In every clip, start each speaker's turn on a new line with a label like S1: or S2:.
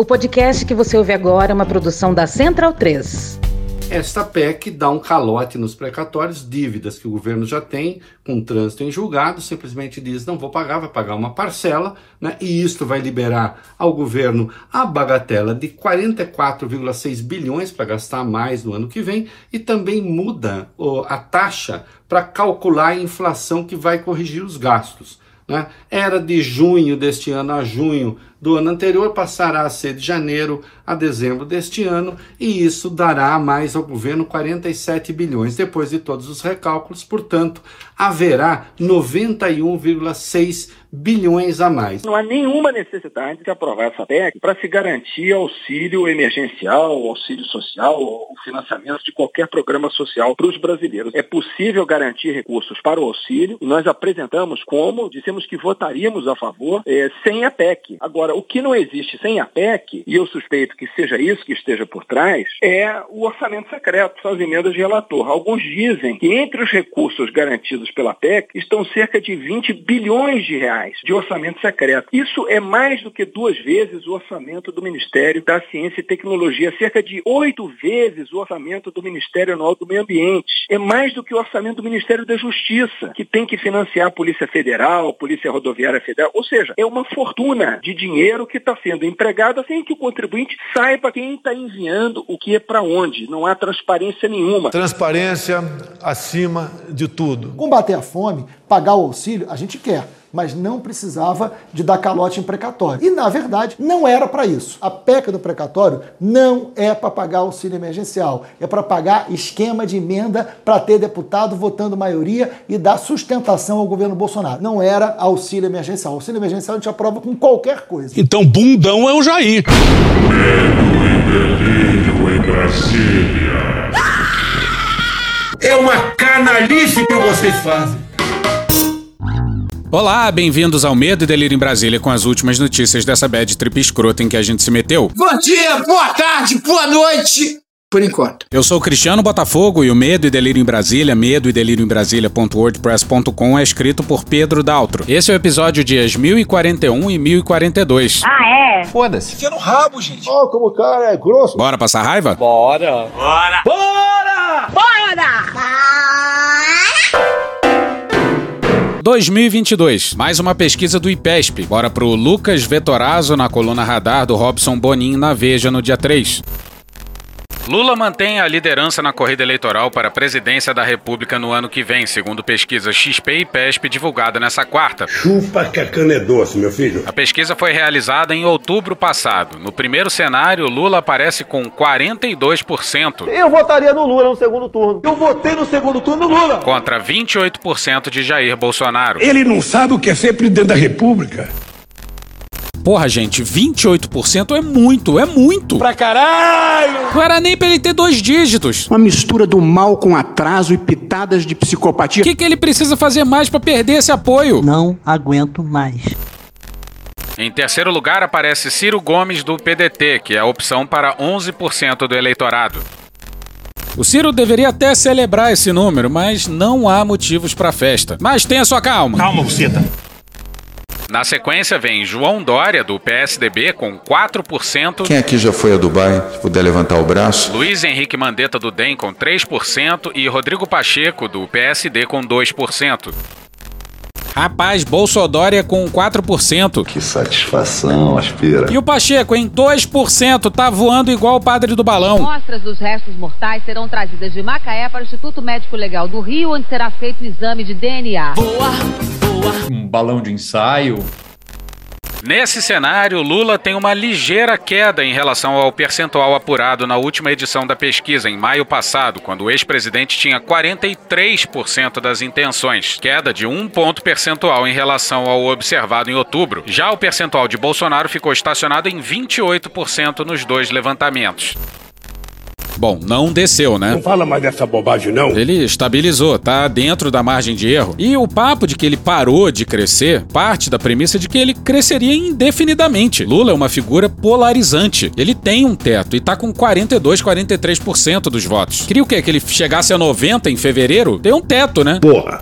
S1: O podcast que você ouve agora é uma produção da Central 3.
S2: Esta PEC dá um calote nos precatórios, dívidas que o governo já tem, com trânsito em julgado, simplesmente diz: não vou pagar, vai pagar uma parcela, né? e isto vai liberar ao governo a bagatela de 44,6 bilhões para gastar mais no ano que vem, e também muda oh, a taxa para calcular a inflação que vai corrigir os gastos. Né? Era de junho deste ano a junho do ano anterior, passará a ser de janeiro a dezembro deste ano, e isso dará mais ao governo 47 bilhões. Depois de todos os recálculos, portanto, haverá 91,6 bilhões a mais.
S3: Não há nenhuma necessidade de aprovar essa PEC para se garantir auxílio emergencial, auxílio social, o financiamento de qualquer programa social para os brasileiros. É possível garantir recursos para o auxílio e nós apresentamos como, dissemos que votaríamos a favor é, sem a PEC. Agora, o que não existe sem a PEC, e eu suspeito que seja isso que esteja por trás, é o orçamento secreto, são as emendas de relator. Alguns dizem que entre os recursos garantidos pela PEC estão cerca de 20 bilhões de reais reais de orçamento secreto. Isso é mais do que duas vezes o orçamento do Ministério da Ciência e Tecnologia, cerca de oito vezes o orçamento do Ministério Anual do Meio Ambiente. É mais do que o orçamento do Ministério da Justiça, que tem que financiar a Polícia Federal, a Polícia Rodoviária Federal. Ou seja, é uma fortuna de dinheiro que está sendo empregada sem que o contribuinte saiba quem está enviando o que é para onde. Não há transparência nenhuma.
S4: Transparência acima de tudo.
S5: Combater a fome, pagar o auxílio, a gente quer mas não precisava de dar calote em precatório. E, na verdade, não era para isso. A PEC do precatório não é para pagar auxílio emergencial, é para pagar esquema de emenda para ter deputado votando maioria e dar sustentação ao governo Bolsonaro. Não era auxílio emergencial. Auxílio emergencial a gente aprova com qualquer coisa.
S6: Então, bundão é o Jair.
S7: Medo e delírio em Brasília.
S8: É uma canalice que vocês fazem.
S6: Olá, bem-vindos ao Medo e Delírio em Brasília com as últimas notícias dessa bad trip escrota em que a gente se meteu.
S8: Bom dia, boa tarde, boa noite! Por enquanto.
S6: Eu sou Cristiano Botafogo e o Medo e Delírio em Brasília, medo e delírio em Brasília.wordpress.com é escrito por Pedro Daltro. Esse é o episódio dias 1041 e 1042.
S9: Ah, é?
S6: Foda-se.
S10: Fica no rabo, gente.
S5: Ó, oh, como o cara é grosso.
S6: Bora passar raiva?
S10: Bora.
S8: Bora.
S9: Bora!
S6: 2022. Mais uma pesquisa do IPESP. Bora pro Lucas Vetorazzo na coluna radar do Robson Bonin na Veja no dia 3. Lula mantém a liderança na corrida eleitoral para a presidência da República no ano que vem, segundo pesquisa XP e PESP divulgada nessa quarta.
S7: Chupa que a cana é doce, meu filho.
S6: A pesquisa foi realizada em outubro passado. No primeiro cenário, Lula aparece com 42%.
S11: Eu votaria no Lula no segundo turno.
S10: Eu votei no segundo turno no Lula.
S6: Contra 28% de Jair Bolsonaro.
S7: Ele não sabe o que é ser presidente da República.
S6: Porra, gente, 28% é muito, é muito.
S10: Pra caralho!
S6: Não era nem pra ele ter dois dígitos.
S12: Uma mistura do mal com atraso e pitadas de psicopatia.
S6: O que, que ele precisa fazer mais para perder esse apoio?
S13: Não aguento mais.
S6: Em terceiro lugar aparece Ciro Gomes do PDT, que é a opção para 11% do eleitorado. O Ciro deveria até celebrar esse número, mas não há motivos para festa. Mas tenha sua calma.
S10: Calma, Buceta.
S6: Na sequência vem João Dória, do PSDB, com 4%.
S14: Quem aqui já foi a Dubai? Se puder levantar o braço.
S6: Luiz Henrique Mandetta, do DEM, com 3%. E Rodrigo Pacheco, do PSD, com 2%. Rapaz, Bolsodória com 4%.
S14: Que satisfação, aspira.
S6: E o Pacheco em 2%, tá voando igual o padre do balão.
S9: Mostras dos restos mortais serão trazidas de Macaé para o Instituto Médico Legal do Rio, onde será feito o exame de DNA.
S10: Boa, boa. Um balão de ensaio.
S6: Nesse cenário, Lula tem uma ligeira queda em relação ao percentual apurado na última edição da pesquisa, em maio passado, quando o ex-presidente tinha 43% das intenções, queda de um ponto percentual em relação ao observado em outubro. Já o percentual de Bolsonaro ficou estacionado em 28% nos dois levantamentos. Bom, não desceu, né?
S7: Não fala mais dessa bobagem, não.
S6: Ele estabilizou, tá dentro da margem de erro. E o papo de que ele parou de crescer parte da premissa de que ele cresceria indefinidamente. Lula é uma figura polarizante. Ele tem um teto e tá com 42, 43% dos votos. Queria o quê? Que ele chegasse a 90 em fevereiro? Tem um teto, né?
S7: Porra.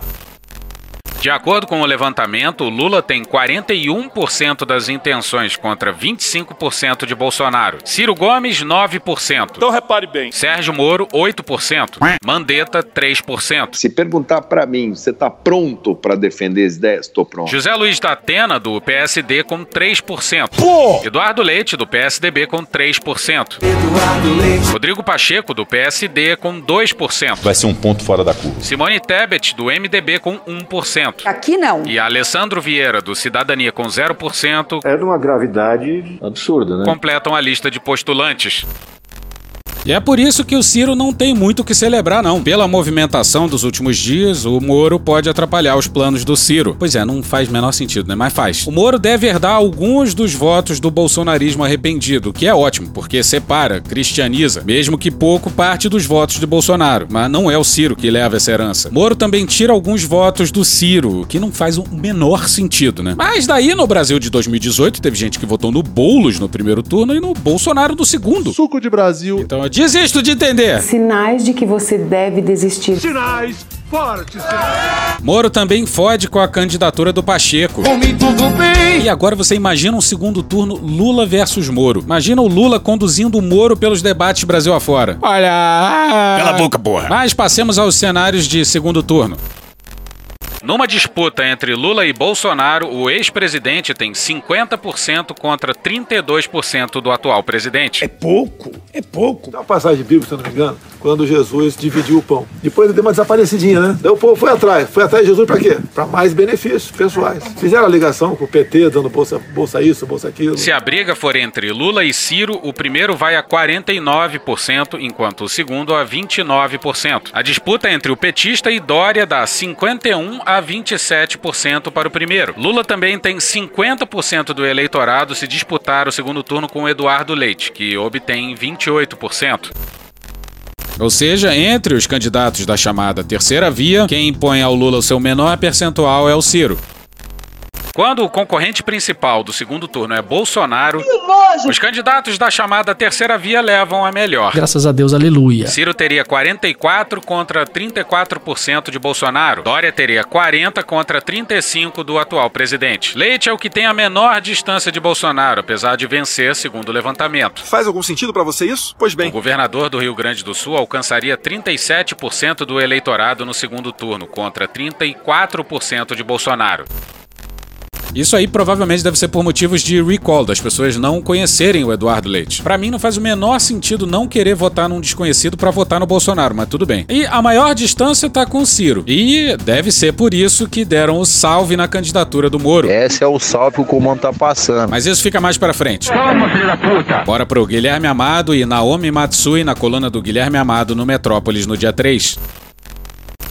S6: De acordo com o levantamento, Lula tem 41% das intenções contra 25% de Bolsonaro. Ciro Gomes, 9%.
S10: Então repare bem.
S6: Sérgio Moro, 8%. Mandetta, 3%.
S13: Se perguntar para mim, você tá pronto para defender as ideias? Tô pronto.
S6: José Luiz da Atena, do PSD, com 3%.
S10: Pô!
S6: Eduardo Leite, do PSDB, com 3%. Rodrigo Pacheco, do PSD, com 2%.
S15: Vai ser um ponto fora da curva.
S6: Simone Tebet, do MDB, com 1%.
S16: Aqui não.
S6: E Alessandro Vieira, do Cidadania, com 0%.
S17: É de uma gravidade absurda, né?
S6: Completam a lista de postulantes.
S18: E é por isso que o Ciro não tem muito o que celebrar, não. Pela movimentação dos últimos dias, o Moro pode atrapalhar os planos do Ciro. Pois é, não faz menor sentido, né? Mas faz. O Moro deve herdar alguns dos votos do bolsonarismo arrependido, que é ótimo, porque separa, cristianiza, mesmo que pouco parte dos votos de Bolsonaro. Mas não é o Ciro que leva essa herança. Moro também tira alguns votos do Ciro, que não faz o menor sentido, né? Mas daí, no Brasil de 2018, teve gente que votou no Boulos no primeiro turno e no Bolsonaro no segundo.
S19: Suco de Brasil.
S18: Então eu desisto de entender.
S16: Sinais de que você deve desistir.
S10: Sinais fortes. Sinais.
S18: Moro também fode com a candidatura do Pacheco.
S10: Comigo tudo bem.
S18: E agora você imagina um segundo turno Lula versus Moro. Imagina o Lula conduzindo o Moro pelos debates Brasil afora. Olha.
S6: Cala a boca, porra.
S18: Mas passemos aos cenários de segundo turno.
S6: Numa disputa entre Lula e Bolsonaro, o ex-presidente tem 50% contra 32% do atual presidente.
S10: É pouco, é pouco.
S17: Tem uma passagem bíblica, se eu não me engano, quando Jesus dividiu o pão. Depois ele deu uma desaparecidinha, né? Daí o povo foi atrás. Foi atrás de Jesus pra quê? Pra mais benefícios pessoais. Fizeram a ligação com o PT, dando bolsa, bolsa isso, bolsa aquilo.
S6: Se a briga for entre Lula e Ciro, o primeiro vai a 49%, enquanto o segundo a 29%. A disputa entre o petista e Dória dá 51 a 27% para o primeiro. Lula também tem 50% do eleitorado se disputar o segundo turno com Eduardo Leite, que obtém 28%.
S18: Ou seja, entre os candidatos da chamada terceira via, quem impõe ao Lula o seu menor percentual é o Ciro.
S6: Quando o concorrente principal do segundo turno é Bolsonaro, os candidatos da chamada terceira via levam a melhor.
S20: Graças a Deus, aleluia.
S6: Ciro teria 44 contra 34% de Bolsonaro. Dória teria 40 contra 35 do atual presidente. Leite é o que tem a menor distância de Bolsonaro, apesar de vencer, segundo o levantamento.
S21: Faz algum sentido para você isso? Pois bem.
S6: O governador do Rio Grande do Sul alcançaria 37% do eleitorado no segundo turno, contra 34% de Bolsonaro.
S18: Isso aí provavelmente deve ser por motivos de recall, das pessoas não conhecerem o Eduardo Leite. Para mim não faz o menor sentido não querer votar num desconhecido para votar no Bolsonaro, mas tudo bem. E a maior distância tá com o Ciro. E deve ser por isso que deram o salve na candidatura do Moro.
S13: Esse é o salve que o comando tá passando.
S18: Mas isso fica mais para frente.
S10: Toma, filho da puta.
S18: Bora pro Guilherme Amado e Naomi Matsui na coluna do Guilherme Amado no Metrópolis no dia 3.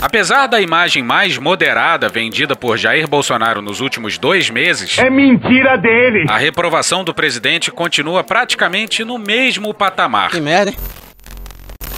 S6: Apesar da imagem mais moderada vendida por Jair Bolsonaro nos últimos dois meses,
S10: É mentira dele.
S6: a reprovação do presidente continua praticamente no mesmo patamar.
S20: Que merda, hein?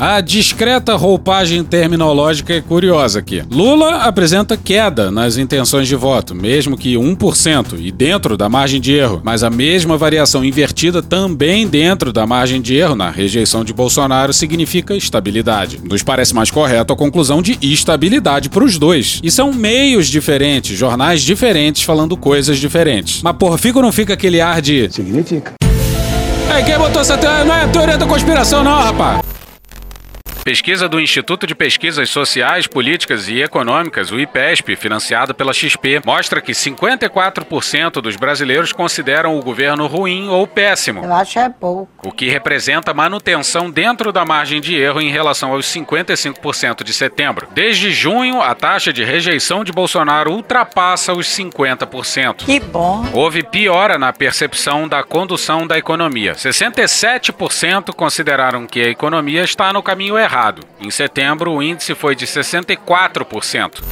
S18: A discreta roupagem terminológica é curiosa aqui. Lula apresenta queda nas intenções de voto, mesmo que 1%, e dentro da margem de erro, mas a mesma variação invertida também dentro da margem de erro na rejeição de Bolsonaro significa estabilidade. Nos parece mais correto a conclusão de estabilidade para os dois. E são meios diferentes, jornais diferentes falando coisas diferentes. Mas porra, fica ou não fica aquele ar de.
S17: Significa.
S18: É, quem botou essa teoria? Não é teoria da conspiração, não, rapaz.
S6: Pesquisa do Instituto de Pesquisas Sociais, Políticas e Econômicas, o IPESP, financiada pela XP, mostra que 54% dos brasileiros consideram o governo ruim ou péssimo.
S16: Eu acho é pouco.
S6: O que representa manutenção dentro da margem de erro em relação aos 55% de setembro. Desde junho, a taxa de rejeição de Bolsonaro ultrapassa os 50%.
S16: Que bom.
S6: Houve piora na percepção da condução da economia. 67% consideraram que a economia está no caminho errado. Em setembro, o índice foi de 64%.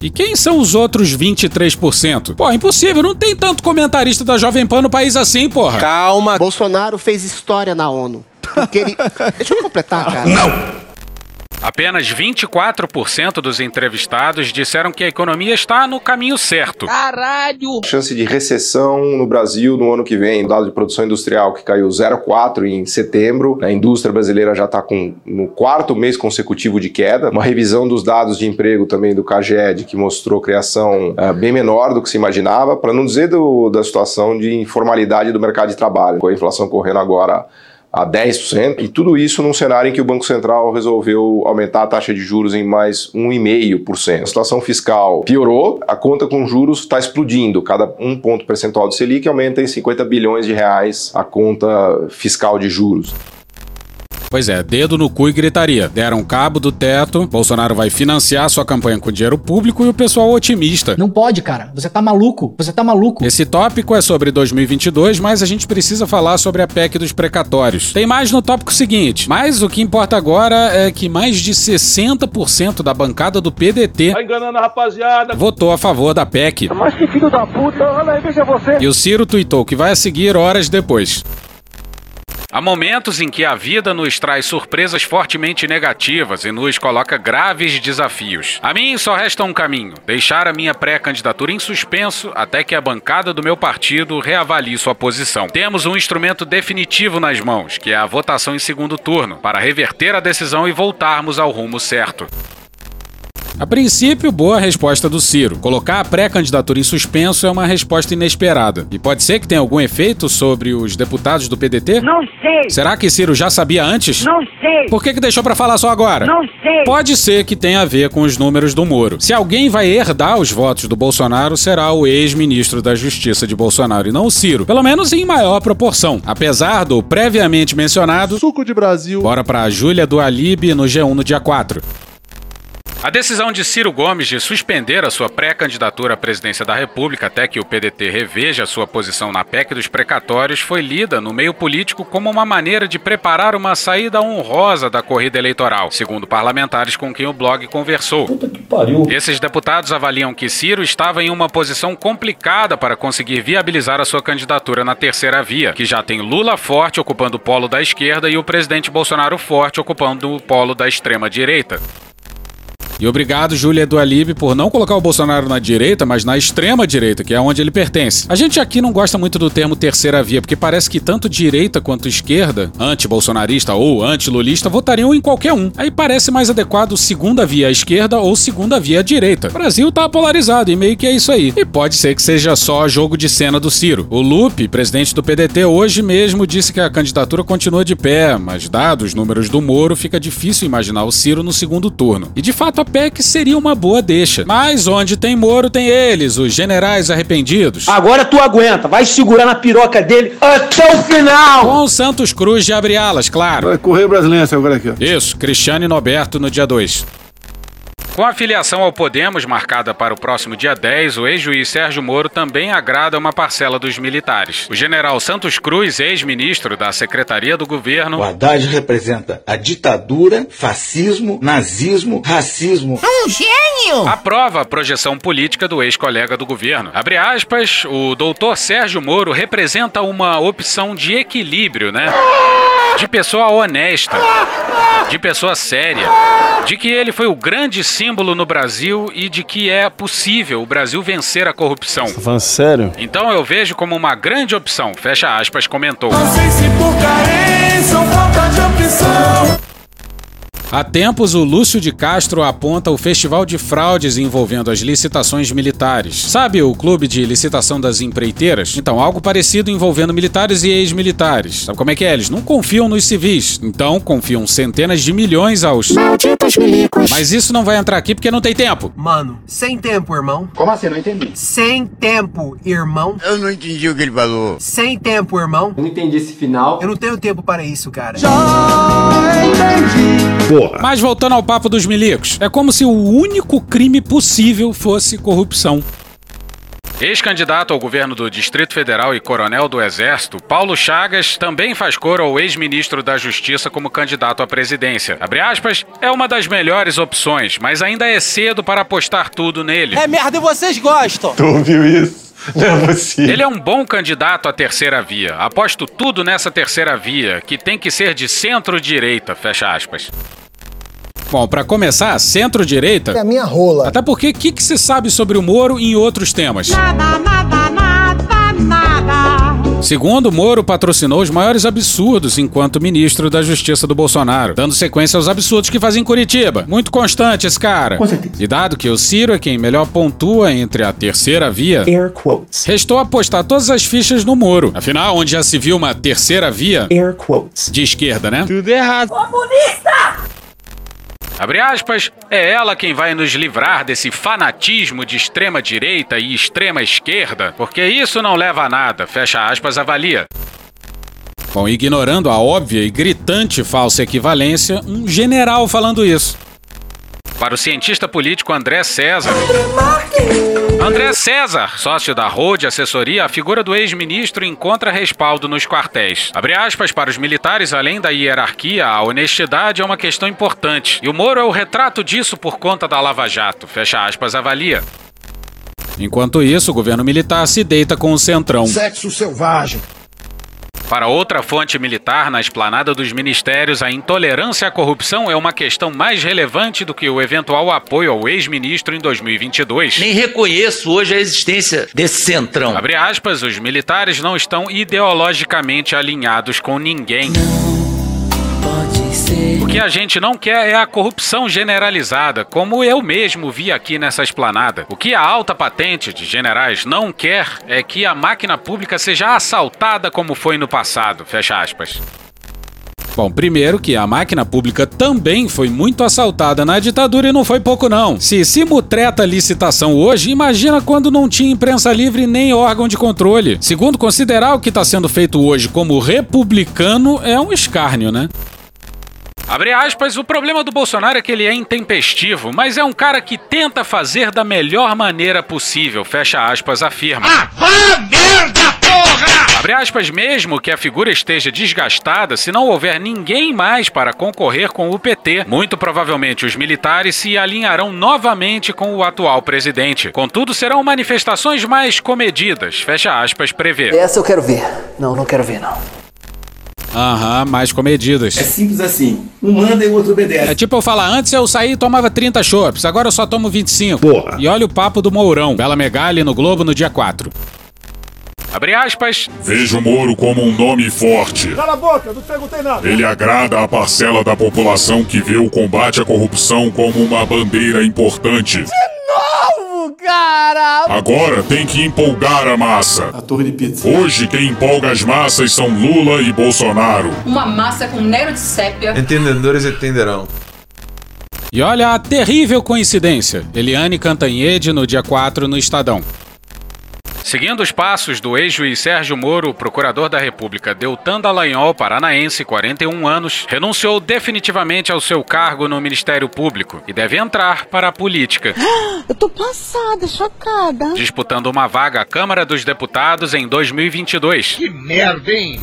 S18: E quem são os outros 23%? Pô, impossível, não tem tanto comentarista da Jovem Pan no país assim, porra.
S20: Calma. Bolsonaro fez história na ONU. Porque ele... Deixa eu completar, cara.
S7: Não!
S6: Apenas 24% dos entrevistados disseram que a economia está no caminho certo.
S15: Caralho!
S19: Chance de recessão no Brasil no ano que vem. Dado de produção industrial que caiu 0,4 em setembro. A indústria brasileira já está com no quarto mês consecutivo de queda. Uma revisão dos dados de emprego também do CAGED que mostrou criação uh, bem menor do que se imaginava, para não dizer do, da situação de informalidade do mercado de trabalho, com a inflação correndo agora a 10%, e tudo isso num cenário em que o Banco Central resolveu aumentar a taxa de juros em mais 1,5%. A situação fiscal piorou, a conta com juros está explodindo. Cada um ponto percentual do Selic aumenta em 50 bilhões de reais a conta fiscal de juros.
S18: Pois é, dedo no cu e gritaria. Deram cabo do teto, Bolsonaro vai financiar sua campanha com dinheiro público e o pessoal otimista.
S20: Não pode, cara. Você tá maluco. Você tá maluco.
S18: Esse tópico é sobre 2022, mas a gente precisa falar sobre a PEC dos precatórios. Tem mais no tópico seguinte, mas o que importa agora é que mais de 60% da bancada do PDT
S10: tá enganando a rapaziada.
S18: votou a favor da PEC.
S10: Mas que filho da puta, olha aí, veja você.
S18: E o Ciro tuitou que vai a seguir horas depois.
S6: Há momentos em que a vida nos traz surpresas fortemente negativas e nos coloca graves desafios. A mim só resta um caminho: deixar a minha pré-candidatura em suspenso até que a bancada do meu partido reavalie sua posição. Temos um instrumento definitivo nas mãos, que é a votação em segundo turno, para reverter a decisão e voltarmos ao rumo certo.
S18: A princípio, boa resposta do Ciro. Colocar a pré-candidatura em suspenso é uma resposta inesperada. E pode ser que tenha algum efeito sobre os deputados do PDT?
S10: Não sei.
S18: Será que Ciro já sabia antes?
S10: Não sei.
S18: Por que, que deixou para falar só agora?
S10: Não sei.
S18: Pode ser que tenha a ver com os números do Moro. Se alguém vai herdar os votos do Bolsonaro, será o ex-ministro da Justiça de Bolsonaro e não o Ciro. Pelo menos em maior proporção. Apesar do previamente mencionado.
S22: Suco de Brasil.
S18: Bora pra Júlia do Alibe no G1 no dia 4.
S6: A decisão de Ciro Gomes de suspender a sua pré-candidatura à presidência da República até que o PDT reveja sua posição na PEC dos precatórios foi lida no meio político como uma maneira de preparar uma saída honrosa da corrida eleitoral, segundo parlamentares com quem o blog conversou. Esses deputados avaliam que Ciro estava em uma posição complicada para conseguir viabilizar a sua candidatura na terceira via, que já tem Lula forte ocupando o polo da esquerda e o presidente Bolsonaro forte ocupando o polo da extrema direita.
S18: E obrigado, Júlia do Alibe, por não colocar o Bolsonaro na direita, mas na extrema direita, que é onde ele pertence. A gente aqui não gosta muito do termo terceira via, porque parece que tanto direita quanto esquerda, anti-bolsonarista ou anti-lulista, votariam em qualquer um. Aí parece mais adequado segunda via à esquerda ou segunda via à direita. O Brasil tá polarizado e meio que é isso aí. E pode ser que seja só jogo de cena do Ciro. O Lupe, presidente do PDT, hoje mesmo disse que a candidatura continua de pé, mas dados os números do Moro, fica difícil imaginar o Ciro no segundo turno. E de fato a PEC seria uma boa deixa. Mas onde tem Moro, tem eles, os generais arrependidos.
S11: Agora tu aguenta, vai segurar na piroca dele até o final!
S18: Com Santos Cruz de abre alas, claro.
S17: Vai correr brasileiro agora aqui.
S18: Isso, Cristiane Noberto no dia 2.
S6: Com a filiação ao Podemos marcada para o próximo dia 10, o ex-juiz Sérgio Moro também agrada uma parcela dos militares. O general Santos Cruz, ex-ministro da Secretaria do Governo.
S23: O Haddad representa a ditadura, fascismo, nazismo, racismo.
S8: Um gênio!
S6: Aprova a projeção política do ex-colega do governo. Abre aspas, o doutor Sérgio Moro representa uma opção de equilíbrio, né? De pessoa honesta, de pessoa séria, de que ele foi o grande símbolo no Brasil e de que é possível o Brasil vencer a corrupção.
S22: Tá falando sério?
S6: Então eu vejo como uma grande opção, fecha aspas, comentou.
S10: Não sei se por carência ou falta de opção.
S18: Há tempos, o Lúcio de Castro aponta o festival de fraudes envolvendo as licitações militares. Sabe o clube de licitação das empreiteiras? Então, algo parecido envolvendo militares e ex-militares. Sabe como é que é? Eles não confiam nos civis. Então, confiam centenas de milhões aos.
S8: Malditos milicos.
S18: Mas isso não vai entrar aqui porque não tem tempo.
S24: Mano, sem tempo, irmão.
S25: Como assim? Não entendi.
S24: Sem tempo, irmão.
S26: Eu não entendi o que ele falou.
S24: Sem tempo, irmão.
S25: Eu não entendi esse final.
S24: Eu não tenho tempo para isso, cara.
S10: Já entendi.
S22: Porra.
S18: Mas voltando ao papo dos milicos, é como se o único crime possível fosse corrupção.
S6: Ex-candidato ao governo do Distrito Federal e coronel do Exército, Paulo Chagas também faz cor ao ex-ministro da Justiça como candidato à presidência. Abre aspas, é uma das melhores opções, mas ainda é cedo para apostar tudo nele.
S24: É merda e vocês gostam.
S22: Tu ouviu isso? Não é possível.
S6: Ele é um bom candidato à terceira via. Aposto tudo nessa terceira via, que tem que ser de centro-direita, fecha aspas.
S18: Bom, pra começar, centro-direita.
S27: É a minha rola.
S18: Até porque o que, que se sabe sobre o Moro em outros temas?
S10: Nada, nada, nada, nada.
S18: Segundo, Moro patrocinou os maiores absurdos enquanto ministro da Justiça do Bolsonaro, dando sequência aos absurdos que fazia em Curitiba. Muito constante esse cara.
S27: Com certeza.
S18: E dado que o Ciro é quem melhor pontua entre a terceira via,
S28: Air quotes.
S18: restou apostar todas as fichas no Moro. Afinal, onde já se viu uma terceira via
S28: Air quotes.
S18: de esquerda, né?
S10: Tudo errado. Comunista!
S6: Abre aspas, é ela quem vai nos livrar desse fanatismo de extrema direita e extrema esquerda, porque isso não leva a nada, fecha aspas, avalia.
S18: Bom, ignorando a óbvia e gritante falsa equivalência, um general falando isso.
S6: Para o cientista político André César. André César, sócio da Rode Assessoria, a figura do ex-ministro encontra respaldo nos quartéis. Abre aspas, para os militares, além da hierarquia, a honestidade é uma questão importante. E o Moro é o retrato disso por conta da Lava Jato. Fecha aspas, avalia.
S18: Enquanto isso, o governo militar se deita com o centrão.
S27: Sexo selvagem.
S6: Para outra fonte militar, na esplanada dos ministérios, a intolerância à corrupção é uma questão mais relevante do que o eventual apoio ao ex-ministro em 2022.
S29: Nem reconheço hoje a existência desse centrão.
S6: Abre aspas, os militares não estão ideologicamente alinhados com ninguém. O que a gente não quer é a corrupção generalizada, como eu mesmo vi aqui nessa esplanada. O que a alta patente de generais não quer é que a máquina pública seja assaltada como foi no passado. Fecha aspas.
S18: Bom, primeiro que a máquina pública também foi muito assaltada na ditadura e não foi pouco não. Se simutreta licitação hoje, imagina quando não tinha imprensa livre nem órgão de controle. Segundo, considerar o que está sendo feito hoje como republicano é um escárnio, né?
S6: Abre aspas, o problema do Bolsonaro é que ele é intempestivo, mas é um cara que tenta fazer da melhor maneira possível, fecha aspas, afirma.
S10: Ah, vá merda, porra!
S6: Abre aspas, mesmo que a figura esteja desgastada, se não houver ninguém mais para concorrer com o PT, muito provavelmente os militares se alinharão novamente com o atual presidente. Contudo, serão manifestações mais comedidas, fecha aspas, prevê.
S30: Essa eu quero ver. Não, não quero ver, não.
S18: Aham, mais comedidas.
S15: É simples assim. Um manda e o outro obedece.
S18: É tipo eu falar, antes eu saí e tomava 30 chopps, agora eu só tomo 25.
S15: Porra.
S18: E olha o papo do Mourão, Bela Megali no Globo no dia 4.
S6: Abre aspas.
S7: Vejo Moro como um nome forte.
S17: Cala a boca, não perguntei nada.
S7: Ele agrada a parcela da população que vê o combate à corrupção como uma bandeira importante.
S10: Novo, cara!
S7: Agora tem que empolgar a massa.
S15: A torre de pizza.
S7: Hoje quem empolga as massas são Lula e Bolsonaro.
S25: Uma massa com nero de sépia.
S26: Entendedores entenderão.
S18: E olha a terrível coincidência. Eliane Cantanhede no dia 4 no Estadão.
S6: Seguindo os passos do ex-juiz Sérgio Moro, o procurador da República Deltan Dallagnol, paranaense, 41 anos, renunciou definitivamente ao seu cargo no Ministério Público e deve entrar para a política.
S31: Eu tô passada, chocada.
S6: Disputando uma vaga à Câmara dos Deputados em 2022.
S10: Que merda, hein?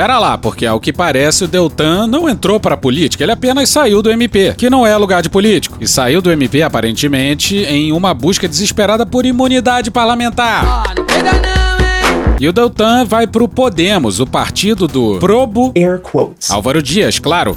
S18: Pera lá, porque ao que parece o Deltan não entrou para a política, ele apenas saiu do MP, que não é lugar de político. E saiu do MP aparentemente em uma busca desesperada por imunidade parlamentar.
S10: Oh, não pega não, hein?
S18: E o Deltan vai pro Podemos, o partido do Probo
S28: Air quotes.
S18: Álvaro Dias, claro.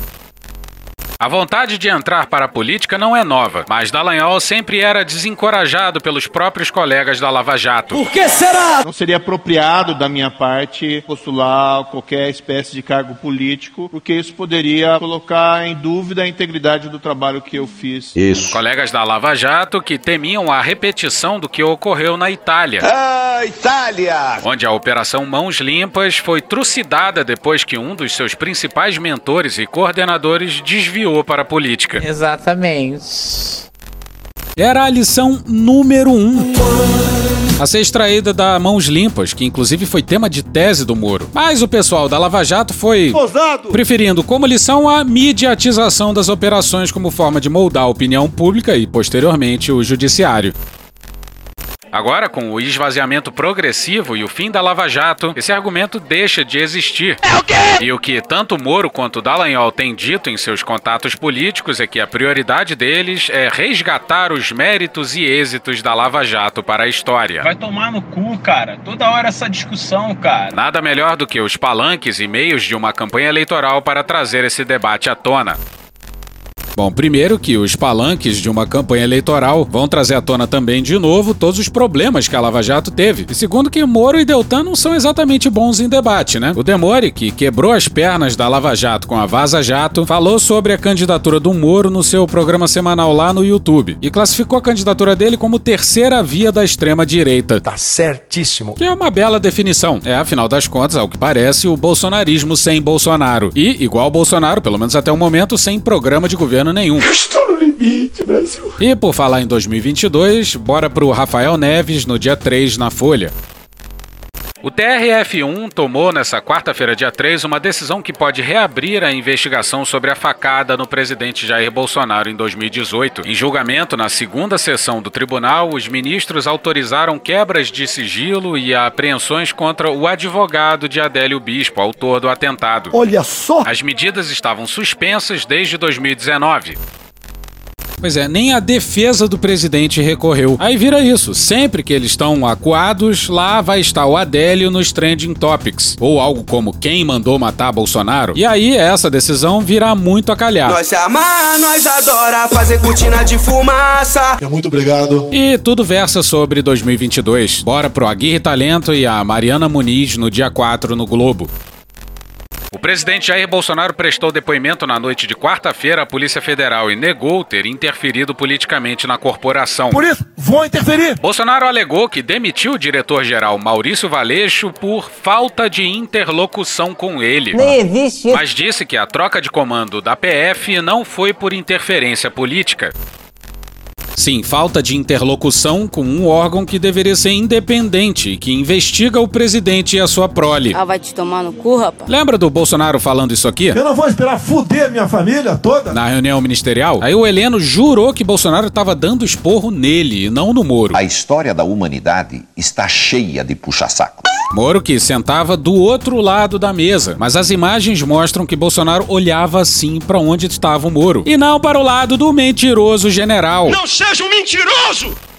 S6: A vontade de entrar para a política não é nova, mas Dallagnol sempre era desencorajado pelos próprios colegas da Lava Jato.
S27: Por que será?
S32: Não seria apropriado da minha parte postular qualquer espécie de cargo político, porque isso poderia colocar em dúvida a integridade do trabalho que eu fiz.
S14: Isso.
S6: Colegas da Lava Jato que temiam a repetição do que ocorreu na Itália.
S8: Ah, Itália!
S6: Onde a Operação Mãos Limpas foi trucidada depois que um dos seus principais mentores e coordenadores desviou para a política.
S24: Exatamente.
S18: Era a lição número um. A ser extraída da Mãos Limpas, que inclusive foi tema de tese do Moro. Mas o pessoal da Lava Jato foi
S17: Ousado.
S18: preferindo como lição a mediatização das operações como forma de moldar a opinião pública e, posteriormente, o judiciário.
S6: Agora, com o esvaziamento progressivo e o fim da Lava Jato, esse argumento deixa de existir.
S10: É o quê?
S6: E o que tanto Moro quanto Dallagnol têm dito em seus contatos políticos é que a prioridade deles é resgatar os méritos e êxitos da Lava Jato para a história.
S33: Vai tomar no cu, cara. Toda hora essa discussão, cara.
S6: Nada melhor do que os palanques e meios de uma campanha eleitoral para trazer esse debate à tona. Bom, primeiro que os palanques de uma campanha eleitoral vão trazer à tona também de novo todos os problemas que a Lava Jato teve. E segundo que Moro e Deltan não são exatamente bons em debate, né? O Demore, que quebrou as pernas da Lava Jato com a Vaza Jato, falou sobre a candidatura do Moro no seu programa semanal lá no YouTube e classificou a candidatura dele como terceira via da extrema direita.
S10: Tá certíssimo.
S6: Que é uma bela definição. É, afinal das contas, ao que parece, o bolsonarismo sem Bolsonaro. E, igual Bolsonaro, pelo menos até o momento, sem programa de governo nenhum.
S10: Estou no limite, Brasil.
S6: E por falar em 2022, bora pro Rafael Neves no dia 3 na Folha. O TRF1 tomou nessa quarta-feira, dia 3, uma decisão que pode reabrir a investigação sobre a facada no presidente Jair Bolsonaro em 2018. Em julgamento, na segunda sessão do tribunal, os ministros autorizaram quebras de sigilo e apreensões contra o advogado de Adélio Bispo, autor do atentado.
S5: Olha só!
S6: As medidas estavam suspensas desde 2019. Pois é, nem a defesa do presidente recorreu. Aí vira isso. Sempre que eles estão acuados, lá vai estar o Adélio nos trending topics. Ou algo como quem mandou matar Bolsonaro. E aí essa decisão virá muito a calhar.
S18: Nós se amar, nós adora fazer cortina de fumaça.
S17: Muito obrigado.
S6: E tudo versa sobre 2022. Bora pro Aguirre Talento e a Mariana Muniz no dia 4 no Globo. O presidente Jair Bolsonaro prestou depoimento na noite de quarta-feira à Polícia Federal e negou ter interferido politicamente na corporação.
S17: Por isso, vou interferir.
S6: Bolsonaro alegou que demitiu o diretor-geral Maurício Valeixo por falta de interlocução com ele.
S34: Nem existe isso.
S6: Mas disse que a troca de comando da PF não foi por interferência política. Sim, falta de interlocução com um órgão que deveria ser independente que investiga o presidente e a sua prole.
S34: Ah, vai te tomar no cu, rapaz.
S6: Lembra do Bolsonaro falando isso aqui?
S17: Eu não vou esperar fuder minha família toda.
S6: Na reunião ministerial? Aí o Heleno jurou que Bolsonaro estava dando esporro nele e não no Moro.
S35: A história da humanidade está cheia de puxa-saco.
S6: Moro que sentava do outro lado da mesa, mas as imagens mostram que Bolsonaro olhava assim para onde estava o Moro e não para o lado do mentiroso general.
S18: Não seja um mentiroso!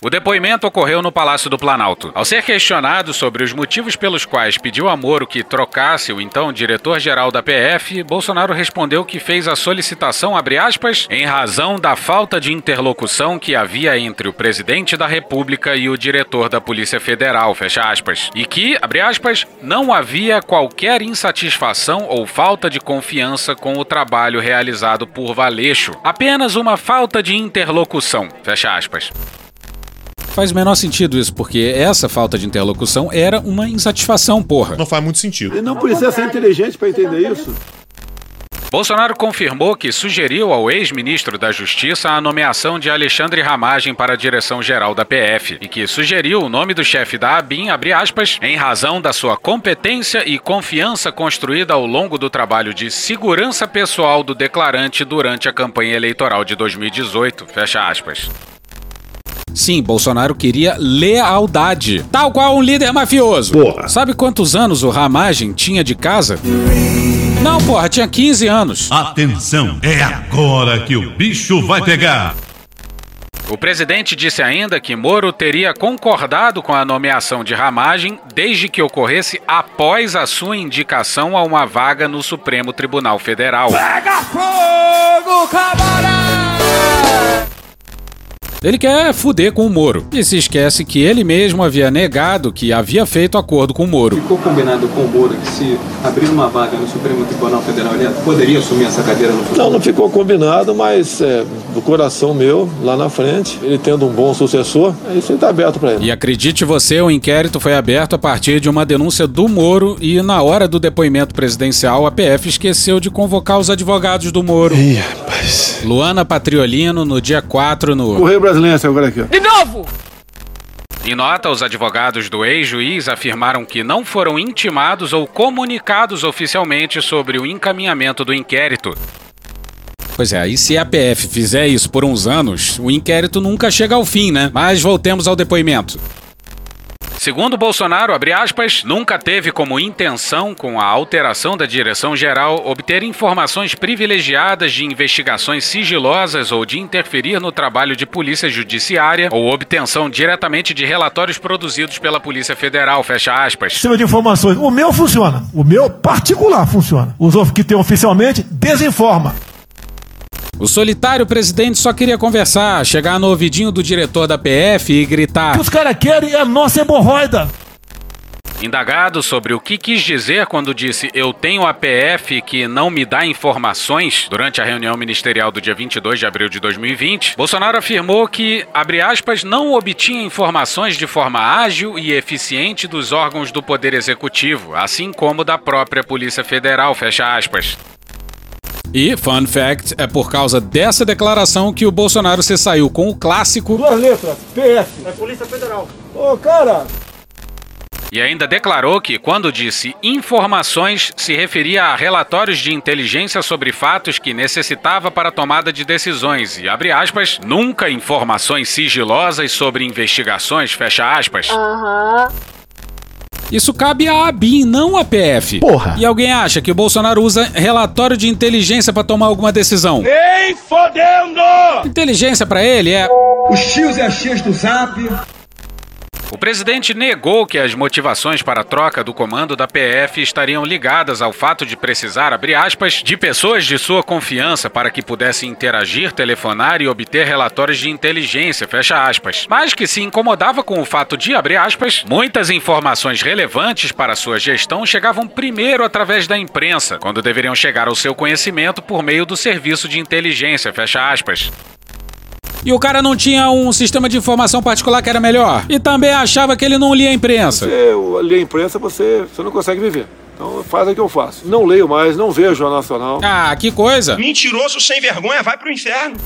S6: O depoimento ocorreu no Palácio do Planalto. Ao ser questionado sobre os motivos pelos quais pediu a Moro que trocasse o então diretor-geral da PF, Bolsonaro respondeu que fez a solicitação, aspas, em razão da falta de interlocução que havia entre o presidente da República e o diretor da Polícia Federal, aspas, e que, aspas, não havia qualquer insatisfação ou falta de confiança com o trabalho realizado por Valeixo, apenas uma falta de interlocução, faz o menor sentido isso, porque essa falta de interlocução era uma insatisfação, porra.
S22: Não faz muito sentido.
S17: Ele não precisa ser inteligente para entender isso.
S6: Bolsonaro confirmou que sugeriu ao ex-ministro da Justiça a nomeação de Alexandre Ramagem para a direção-geral da PF e que sugeriu o nome do chefe da ABIN, aspas, em razão da sua competência e confiança construída ao longo do trabalho de segurança pessoal do declarante durante a campanha eleitoral de 2018, fecha aspas. Sim, Bolsonaro queria lealdade, tal qual um líder mafioso.
S22: Porra.
S6: Sabe quantos anos o Ramagem tinha de casa? Não, porra, tinha 15 anos.
S36: Atenção, é agora que o bicho vai pegar.
S6: O presidente disse ainda que Moro teria concordado com a nomeação de Ramagem desde que ocorresse após a sua indicação a uma vaga no Supremo Tribunal Federal.
S18: Pega fogo, camarada!
S6: Ele quer fuder com o Moro e se esquece que ele mesmo havia negado que havia feito acordo com o Moro.
S37: Ficou combinado com o Moro que se abrir uma vaga no Supremo Tribunal Federal ele poderia assumir essa cadeira no futuro?
S17: Não, não ficou combinado, mas é, do coração meu, lá na frente, ele tendo um bom sucessor, isso está aberto para ele.
S6: E acredite você, o inquérito foi aberto a partir de uma denúncia do Moro e na hora do depoimento presidencial a PF esqueceu de convocar os advogados do Moro.
S22: Ih, rapaz.
S6: Luana Patriolino no dia 4 no
S17: Correio Brasileiro agora aqui.
S34: De novo!
S6: Em nota, os advogados do ex-juiz afirmaram que não foram intimados ou comunicados oficialmente sobre o encaminhamento do inquérito. Pois é, e se a PF fizer isso por uns anos, o inquérito nunca chega ao fim, né? Mas voltemos ao depoimento. Segundo Bolsonaro, aspas, nunca teve como intenção, com a alteração da direção geral, obter informações privilegiadas de investigações sigilosas ou de interferir no trabalho de polícia judiciária ou obtenção diretamente de relatórios produzidos pela Polícia Federal, fecha aspas.
S17: Sistema de informações. O meu funciona. O meu particular funciona. Os que tem oficialmente desinforma.
S18: O solitário presidente só queria conversar, chegar no ouvidinho do diretor da PF e gritar:
S38: que os caras querem é a nossa hemorroida.
S6: Indagado sobre o que quis dizer quando disse eu tenho a PF que não me dá informações durante a reunião ministerial do dia 22 de abril de 2020, Bolsonaro afirmou que, abre aspas, não obtinha informações de forma ágil e eficiente dos órgãos do Poder Executivo, assim como da própria Polícia Federal, fecha aspas.
S18: E, fun fact, é por causa dessa declaração que o Bolsonaro se saiu com o clássico.
S17: Duas letras, PF.
S38: É Polícia Federal.
S17: Ô, cara,
S6: E ainda declarou que, quando disse informações, se referia a relatórios de inteligência sobre fatos que necessitava para a tomada de decisões e, abre aspas, nunca informações sigilosas sobre investigações, fecha aspas.
S31: Aham.
S18: Isso cabe à ABIN, não à PF.
S28: Porra.
S18: E alguém acha que o Bolsonaro usa relatório de inteligência pra tomar alguma decisão?
S38: Nem fodendo!
S18: Inteligência pra ele é
S15: Os tios e as tias do Zap.
S6: O presidente negou que as motivações para a troca do comando da PF estariam ligadas ao fato de precisar, abre aspas, de pessoas de sua confiança para que pudessem interagir, telefonar e obter relatórios de inteligência, fecha aspas. Mas que se incomodava com o fato de, abre aspas, muitas informações relevantes para sua gestão chegavam primeiro através da imprensa, quando deveriam chegar ao seu conhecimento por meio do serviço de inteligência, fecha aspas.
S18: E o cara não tinha um sistema de informação particular que era melhor. E também achava que ele não lia a imprensa.
S17: você lê a imprensa, você, você não consegue viver. Então faz o que eu faço. Não leio mais, não vejo Jornal Nacional.
S18: Ah, que coisa.
S38: Mentiroso sem vergonha, vai pro inferno.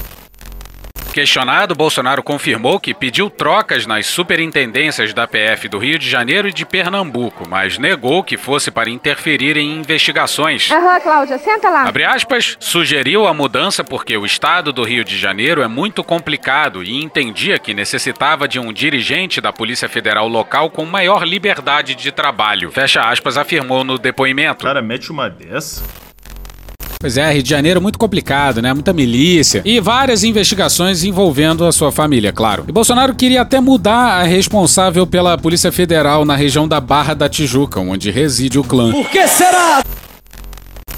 S6: Questionado, Bolsonaro confirmou que pediu trocas nas superintendências da PF do Rio de Janeiro e de Pernambuco, mas negou que fosse para interferir em investigações.
S31: Aham, Cláudia, senta lá.
S6: Abre aspas, sugeriu a mudança porque o estado do Rio de Janeiro é muito complicado e entendia que necessitava de um dirigente da Polícia Federal local com maior liberdade de trabalho. Fecha aspas, afirmou no depoimento.
S38: Cara, mete uma dessa.
S18: Pois é, Rio de Janeiro muito complicado, né? Muita milícia e várias investigações envolvendo a sua família, claro. E Bolsonaro queria até mudar a responsável pela Polícia Federal na região da Barra da Tijuca, onde reside o clã.
S38: Por que será?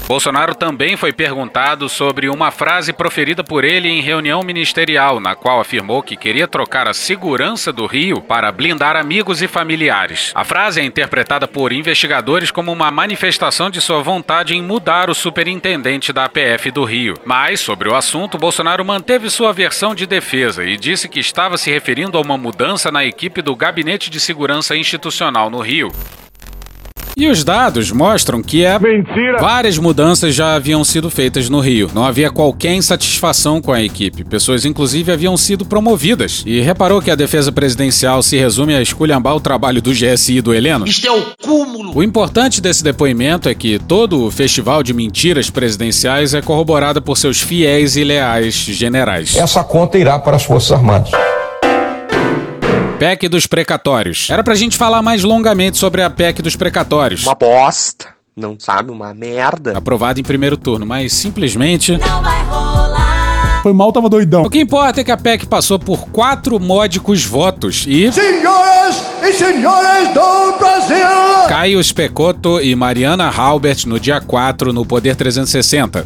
S6: Bolsonaro também foi perguntado sobre uma frase proferida por ele em reunião ministerial, na qual afirmou que queria trocar a segurança do Rio para blindar amigos e familiares. A frase é interpretada por investigadores como uma manifestação de sua vontade em mudar o superintendente da PF do Rio. Mas, sobre o assunto, Bolsonaro manteve sua versão de defesa e disse que estava se referindo a uma mudança na equipe do Gabinete de Segurança Institucional no Rio.
S18: E os dados mostram que é
S17: Mentira!
S18: várias mudanças já haviam sido feitas no Rio. Não havia qualquer insatisfação com a equipe. Pessoas, inclusive, haviam sido promovidas. E reparou que a defesa presidencial se resume a esculhambar o trabalho do GSI e do Heleno?
S39: Isto é o cúmulo.
S18: O importante desse depoimento é que todo o festival de mentiras presidenciais é corroborado por seus fiéis e leais generais.
S14: Essa conta irá para as Forças Armadas.
S18: PEC dos precatórios. Era pra gente falar mais longamente sobre a PEC dos precatórios.
S40: Uma bosta. Não sabe, uma merda.
S18: Aprovada em primeiro turno, mas simplesmente.
S38: Foi mal, tava doidão.
S18: O que importa é que a PEC passou por quatro módicos votos e.
S10: Senhoras e senhores do Brasil!
S18: Caio Specotto e Mariana Halbert no dia 4 no Poder 360.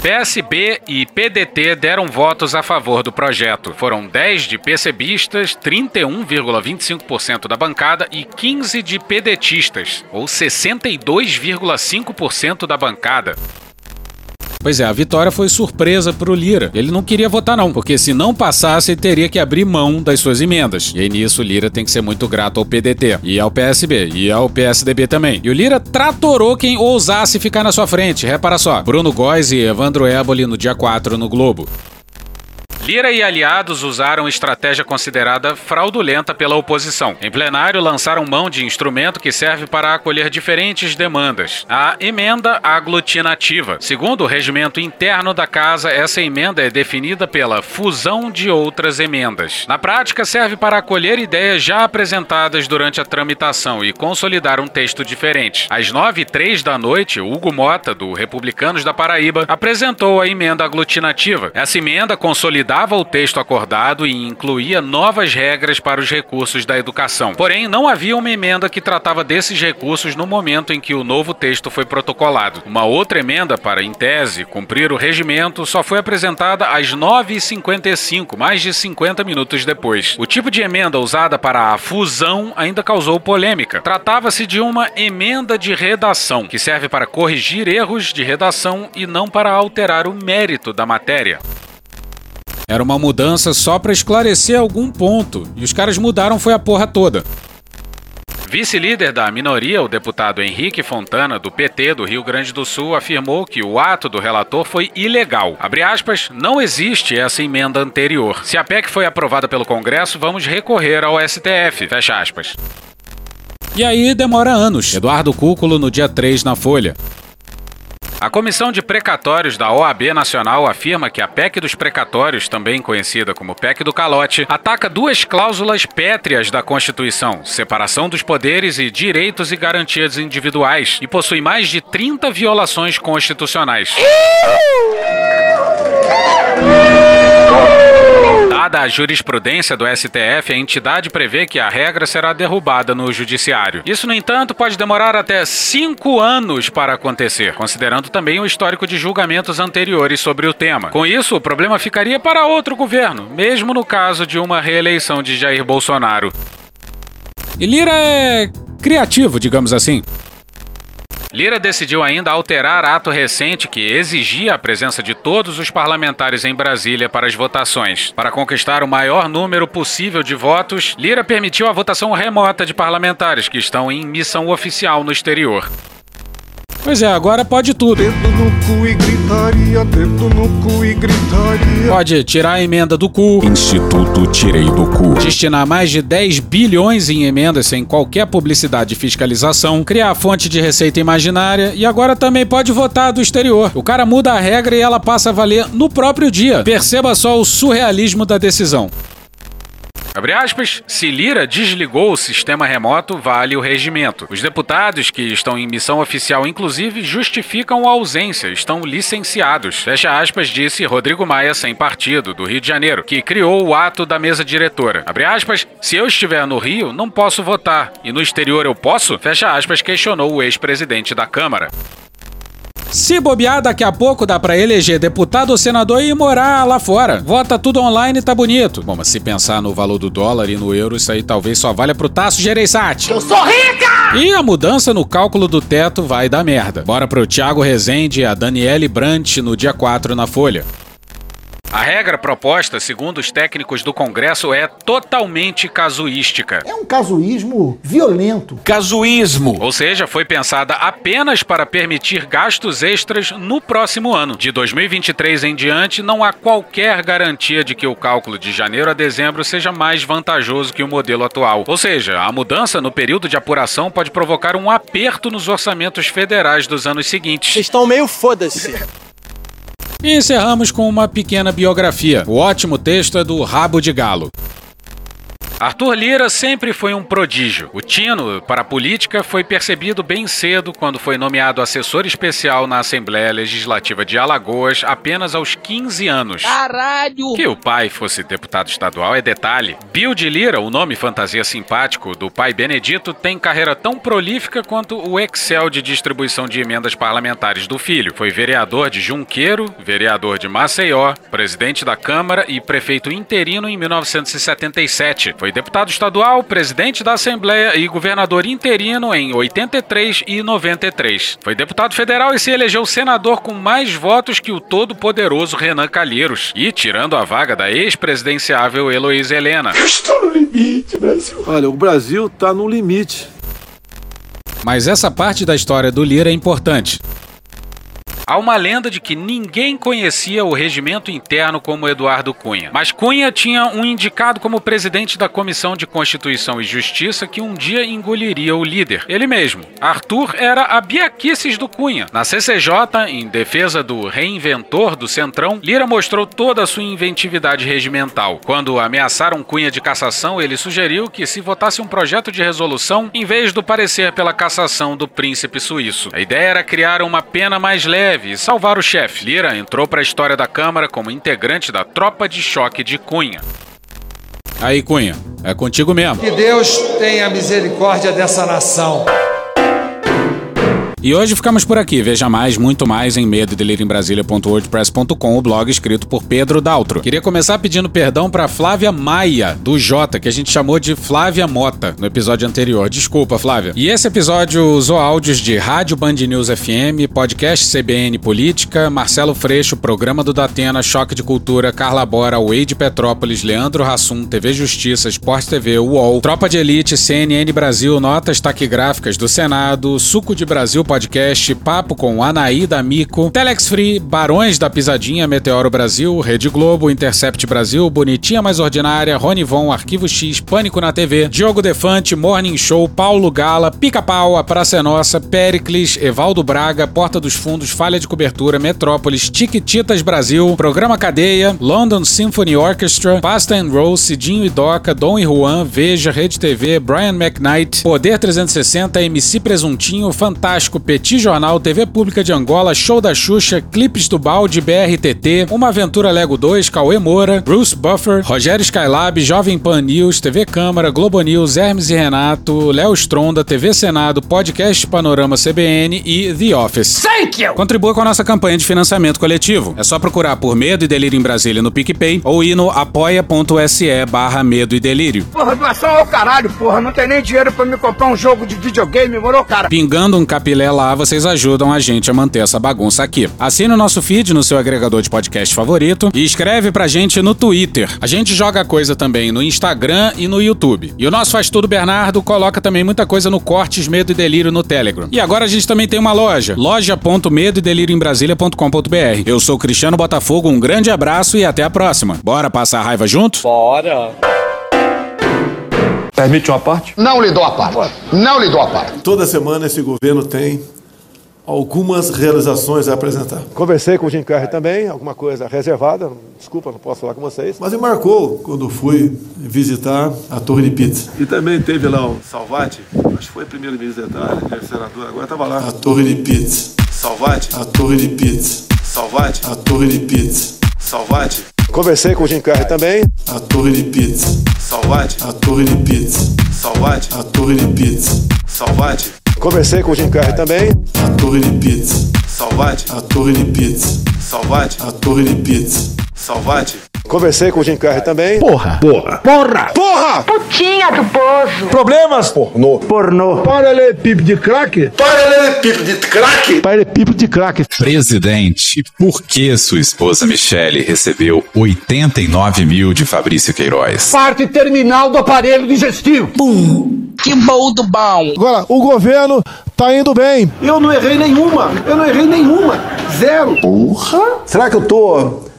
S6: PSB e PDT deram votos a favor do projeto. Foram 10 de PCBistas, 31,25% da bancada e 15 de pedetistas, ou 62,5% da bancada.
S18: Pois é, a vitória foi surpresa pro Lira. Ele não queria votar não, porque se não passasse, ele teria que abrir mão das suas emendas. E aí nisso o Lira tem que ser muito grato ao PDT, e ao PSB, e ao PSDB também. E o Lira tratorou quem ousasse ficar na sua frente. Repara só, Bruno Góes e Evandro Éboli no dia 4 no Globo.
S6: Lira e aliados usaram estratégia considerada fraudulenta pela oposição. Em plenário, lançaram mão de instrumento que serve para acolher diferentes demandas. A emenda aglutinativa. Segundo o regimento interno da Casa, essa emenda é definida pela fusão de outras emendas. Na prática, serve para acolher ideias já apresentadas durante a tramitação e consolidar um texto diferente. Às nove e três da noite, Hugo Mota, do Republicanos da Paraíba, apresentou a emenda aglutinativa. Essa emenda consolidava ampliava o texto acordado e incluía novas regras para os recursos da educação. Porém, não havia uma emenda que tratava desses recursos no momento em que o novo texto foi protocolado. Uma outra emenda para, em tese, cumprir o regimento só foi apresentada às 9h55, mais de 50 minutos depois. O tipo de emenda usada para a fusão ainda causou polêmica. Tratava-se de uma emenda de redação, que serve para corrigir erros de redação e não para alterar o mérito da matéria.
S18: Era uma mudança só para esclarecer algum ponto, e os caras mudaram foi a porra toda.
S6: Vice-líder da minoria, o deputado Henrique Fontana, do PT do Rio Grande do Sul, afirmou que o ato do relator foi ilegal. Abre aspas, não existe essa emenda anterior. Se a PEC foi aprovada pelo Congresso, vamos recorrer ao STF. Fecha aspas.
S18: E aí demora anos. Eduardo Cúculo no dia 3 na Folha.
S6: A Comissão de Precatórios da OAB Nacional afirma que a PEC dos precatórios, também conhecida como PEC do calote, ataca duas cláusulas pétreas da Constituição: separação dos poderes e direitos e garantias individuais, e possui mais de 30 violações constitucionais. Dada a jurisprudência do STF, a entidade prevê que a regra será derrubada no judiciário. Isso, no entanto, pode demorar até cinco anos para acontecer, considerando também o histórico de julgamentos anteriores sobre o tema. Com isso, o problema ficaria para outro governo, mesmo no caso de uma reeleição de Jair Bolsonaro.
S18: E Lira é criativo, digamos assim.
S6: Lira decidiu ainda alterar ato recente que exigia a presença de todos os parlamentares em Brasília para as votações. Para conquistar o maior número possível de votos, Lira permitiu a votação remota de parlamentares que estão em missão oficial no exterior.
S18: Pois é, agora pode tudo.
S10: Dedo no cu e gritaria, dedo no cu e gritaria.
S18: Pode tirar a emenda do cu. Instituto Tirei do Cu. Destinar mais de 10 bilhões em emendas sem qualquer publicidade e fiscalização. Criar fonte de receita imaginária. E agora também pode votar do exterior. O cara muda a regra e ela passa a valer no próprio dia. Perceba só o surrealismo da decisão.
S6: Abre aspas, se Lira desligou o sistema remoto, vale o regimento. Os deputados que estão em missão oficial, inclusive, justificam a ausência, estão licenciados. Fecha aspas, disse Rodrigo Maia, sem partido, do Rio de Janeiro, que criou o ato da mesa diretora. Abre aspas, se eu estiver no Rio, não posso votar. E no exterior eu posso? Fecha aspas, questionou o ex-presidente da Câmara.
S18: Se bobear, daqui a pouco dá pra eleger deputado ou senador e morar lá fora. Vota tudo online e tá bonito. Bom, mas se pensar no valor do dólar e no euro, isso aí talvez só valha pro Tasso Gereissati.
S10: Eu sou rica!
S18: E a mudança no cálculo do teto vai dar merda. Bora pro Thiago Rezende e a Daniele Brant no dia 4 na Folha.
S6: A regra proposta, segundo os técnicos do Congresso, é totalmente casuística.
S27: É um casuísmo violento.
S39: Casuísmo.
S6: Ou seja, foi pensada apenas para permitir gastos extras no próximo ano. De 2023 em diante, não há qualquer garantia de que o cálculo de janeiro a dezembro seja mais vantajoso que o modelo atual. Ou seja, a mudança no período de apuração pode provocar um aperto nos orçamentos federais dos anos seguintes.
S24: Vocês estão meio foda-se.
S18: E encerramos com uma pequena biografia. O ótimo texto é do Rabo de Galo.
S6: Arthur Lira sempre foi um prodígio. O tino para a política foi percebido bem cedo quando foi nomeado assessor especial na Assembleia Legislativa de Alagoas apenas aos 15 anos.
S24: Caralho!
S6: Que o pai fosse deputado estadual é detalhe. Bill de Lira, o nome fantasia simpático do pai Benedito, tem carreira tão prolífica quanto o Excel de distribuição de emendas parlamentares do filho. Foi vereador de Junqueiro, vereador de Maceió, presidente da Câmara e prefeito interino em 1977. Foi deputado estadual, presidente da Assembleia e governador interino em 83 e 93. Foi deputado federal e se elegeu senador com mais votos que o todo-poderoso Renan Calheiros. E tirando a vaga da ex-presidenciável Heloísa Helena.
S28: Estou no limite, Brasil.
S17: Olha, o Brasil tá no limite.
S18: Mas essa parte da história do Lira é importante.
S6: Há uma lenda de que ninguém conhecia o regimento interno como Eduardo Cunha. Mas Cunha tinha um indicado como presidente da Comissão de Constituição e Justiça que um dia engoliria o líder. Ele mesmo. Arthur era a biaquices do Cunha. Na CCJ, em defesa do reinventor do Centrão, Lira mostrou toda a sua inventividade regimental. Quando ameaçaram Cunha de cassação, ele sugeriu que se votasse um projeto de resolução em vez do parecer pela cassação do príncipe suíço. A ideia era criar uma pena mais leve
S41: greve e salvar o chefe. Lira entrou para a história da Câmara como integrante da tropa de choque de Cunha.
S6: Aí, Cunha, é contigo mesmo.
S42: Que Deus tenha misericórdia dessa nação.
S6: E hoje ficamos por aqui. Veja mais, muito mais em medo o blog escrito por Pedro Daltro. Queria começar pedindo perdão para Flávia Maia, do Jota, que a gente chamou de Flávia Mota no episódio anterior. Desculpa, Flávia. E esse episódio usou áudios de Rádio Band News FM, podcast CBN Política, Marcelo Freixo, Programa do Datena, Choque de Cultura, Carla Bora, Wade Petrópolis, Leandro Rassum, TV Justiça, Sport TV, UOL, Tropa de Elite, CNN Brasil, Notas Taquigráficas do Senado, Suco de Brasil Podcast, Papo com Anaí D'Amico, Telex Free, Barões da Pisadinha, Meteoro Brasil, Rede Globo, Intercept Brasil, Bonitinha Mais Ordinária, Ronivon, Arquivo X, Pânico na TV, Diogo Defante, Morning Show, Paulo Gala, Pica-Pau, A Praça é Nossa, Pericles, Evaldo Braga, Porta dos Fundos, Falha de Cobertura, Metrópolis, Tiquititas Brasil, Programa Cadeia, London Symphony Orchestra, Pasta and Roll, Cidinho e Doca, Dom e Juan, Veja, Rede TV, Brian McKnight, Poder 360, MC Presuntinho, Fantástico, Petit Jornal, TV Pública de Angola, Show da Xuxa, Clipes do Balde, BRTT, Uma Aventura Lego 2, Cauê Moura, Bruce Buffer, Rogério Skylab, Jovem Pan News, TV Câmara, Globo News, Hermes e Renato, Léo Stronda, TV Senado, Podcast Panorama CBN e The Office.
S8: Thank you!
S6: Contribua com a nossa campanha de financiamento coletivo. É só procurar por Medo e Delírio em Brasília no PicPay ou ir no apoia.se barra Medo e Delírio.
S8: Porra, doação ao caralho, porra. Não tem nem dinheiro pra me comprar um jogo de videogame, morou, cara?
S6: Pingando um capilé lá, vocês ajudam a gente a manter essa bagunça aqui. Assine o nosso feed no seu agregador de podcast favorito e escreve pra gente no Twitter. A gente joga coisa também no Instagram e no YouTube. E o nosso Faz Tudo Bernardo coloca também muita coisa no Cortes Medo e Delírio no Telegram. E agora a gente também tem uma loja, loja.medo delírio em Brasília.com.br. Eu sou Cristiano Botafogo, um grande abraço e até a próxima. Bora passar a raiva junto?
S37: Bora!
S10: Permite uma parte?
S8: Não lhe dou a parte. Não lhe dou a parte.
S17: Toda semana esse governo tem algumas realizações a apresentar. Conversei com o Jim Carrey também, alguma coisa reservada, desculpa, não posso falar com vocês. Mas me marcou quando fui visitar a Torre de Pizza. E também teve lá o Salvati, acho que foi primeiro-ministro da Itália, era senador, agora estava lá. A Torre de Pizza. Salvati, a Torre de Pizza. Salvati, a Torre de Pizza. Salvati. Conversei com o Jim Carrey também. A Torre de Pizza. Salvati, a Torre de Pizza. Salvati, a Torre de Pizza. Salvati. Conversei com o Jim Carrey também. A Torre de Pizza. Salvati, a Torre de Pizza. Salvati, a Torre de Pizza. Salvati. Conversei com o Jim Carrey também.
S10: Porra!
S17: Porra!
S10: Porra!
S17: Porra!
S43: Putinha do poço.
S10: Problemas?
S17: Pornô.
S10: Pornô.
S17: Paralelepípedo de crack.
S10: Paralelepípedo de crack.
S17: Paralelepípedo de crack.
S44: Presidente, por que sua esposa Michele recebeu 89 mil de Fabrício Queiroz?
S8: Parte terminal do aparelho digestivo.
S45: Pum. Que bom do bom.
S17: Agora, o governo tá indo bem. Eu não errei nenhuma. Eu não errei nenhuma. Zero.
S10: Porra!
S17: Será que eu tô